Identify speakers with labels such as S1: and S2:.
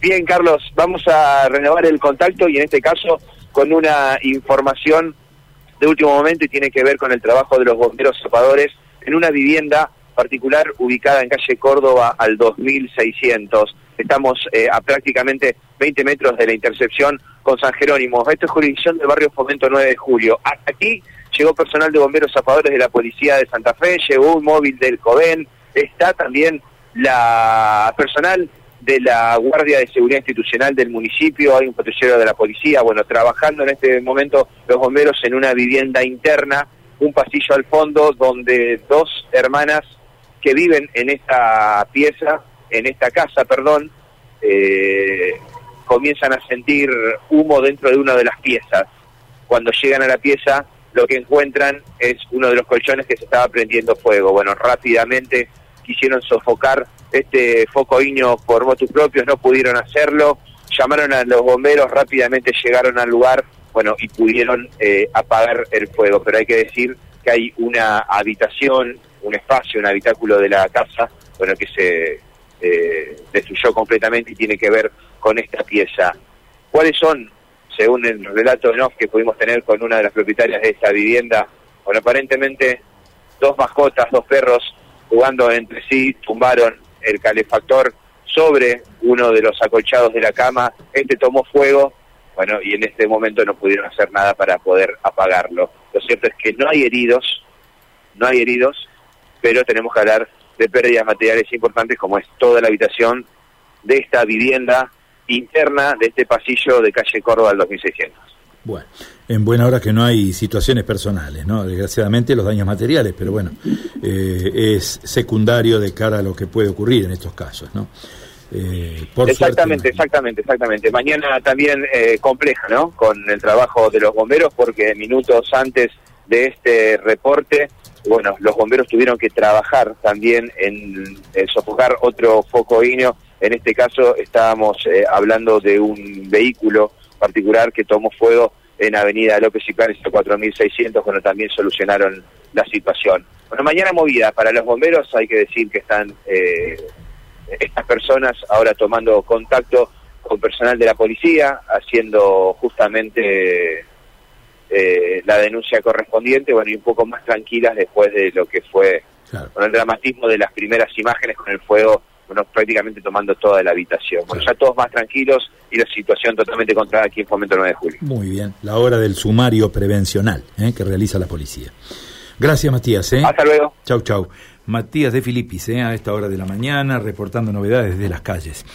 S1: Bien, Carlos, vamos a renovar el contacto y en este caso con una información de último momento y tiene que ver con el trabajo de los bomberos zapadores en una vivienda particular ubicada en calle Córdoba al 2600. Estamos eh, a prácticamente 20 metros de la intercepción con San Jerónimo. Esto es jurisdicción del barrio Fomento 9 de Julio. Hasta aquí llegó personal de bomberos zapadores de la Policía de Santa Fe, llegó un móvil del COVEN, está también la personal de la Guardia de Seguridad Institucional del municipio, hay un patrullero de la policía, bueno, trabajando en este momento los bomberos en una vivienda interna, un pasillo al fondo donde dos hermanas que viven en esta pieza, en esta casa, perdón, eh, comienzan a sentir humo dentro de una de las piezas. Cuando llegan a la pieza, lo que encuentran es uno de los colchones que se estaba prendiendo fuego. Bueno, rápidamente quisieron sofocar este foco iño por motus propios, no pudieron hacerlo, llamaron a los bomberos, rápidamente llegaron al lugar, bueno, y pudieron eh, apagar el fuego, pero hay que decir que hay una habitación, un espacio, un habitáculo de la casa, bueno, que se eh, destruyó completamente y tiene que ver con esta pieza. ¿Cuáles son, según el relato de que pudimos tener con una de las propietarias de esta vivienda? Bueno, aparentemente dos mascotas, dos perros, jugando entre sí, tumbaron el calefactor sobre uno de los acolchados de la cama, este tomó fuego, bueno, y en este momento no pudieron hacer nada para poder apagarlo. Lo cierto es que no hay heridos, no hay heridos, pero tenemos que hablar de pérdidas materiales importantes como es toda la habitación de esta vivienda interna de este pasillo de calle Córdoba al 2600.
S2: Bueno, en buena hora que no hay situaciones personales, ¿no? Desgraciadamente los daños materiales, pero bueno, eh, es secundario de cara a lo que puede ocurrir en estos casos, ¿no?
S1: Eh, exactamente, exactamente, exactamente. Mañana también eh, compleja, ¿no? Con el trabajo de los bomberos, porque minutos antes de este reporte, bueno, los bomberos tuvieron que trabajar también en, sofocar otro foco ignio. En este caso estábamos hablando de un vehículo particular que tomó fuego en Avenida López y Planes 4600, cuando también solucionaron la situación. Bueno, mañana movida para los bomberos, hay que decir que están eh, estas personas ahora tomando contacto con personal de la policía, haciendo justamente eh, la denuncia correspondiente, bueno, y un poco más tranquilas después de lo que fue con el dramatismo de las primeras imágenes con el fuego bueno, prácticamente tomando toda la habitación. Bueno, ya todos más tranquilos y la situación totalmente controlada aquí en Fomento 9 de Julio.
S2: Muy bien, la hora del sumario prevencional ¿eh? que realiza la policía. Gracias, Matías. ¿eh?
S1: Hasta luego.
S2: Chau, chau. Matías de Filipis, ¿eh? a esta hora de la mañana, reportando novedades de las calles.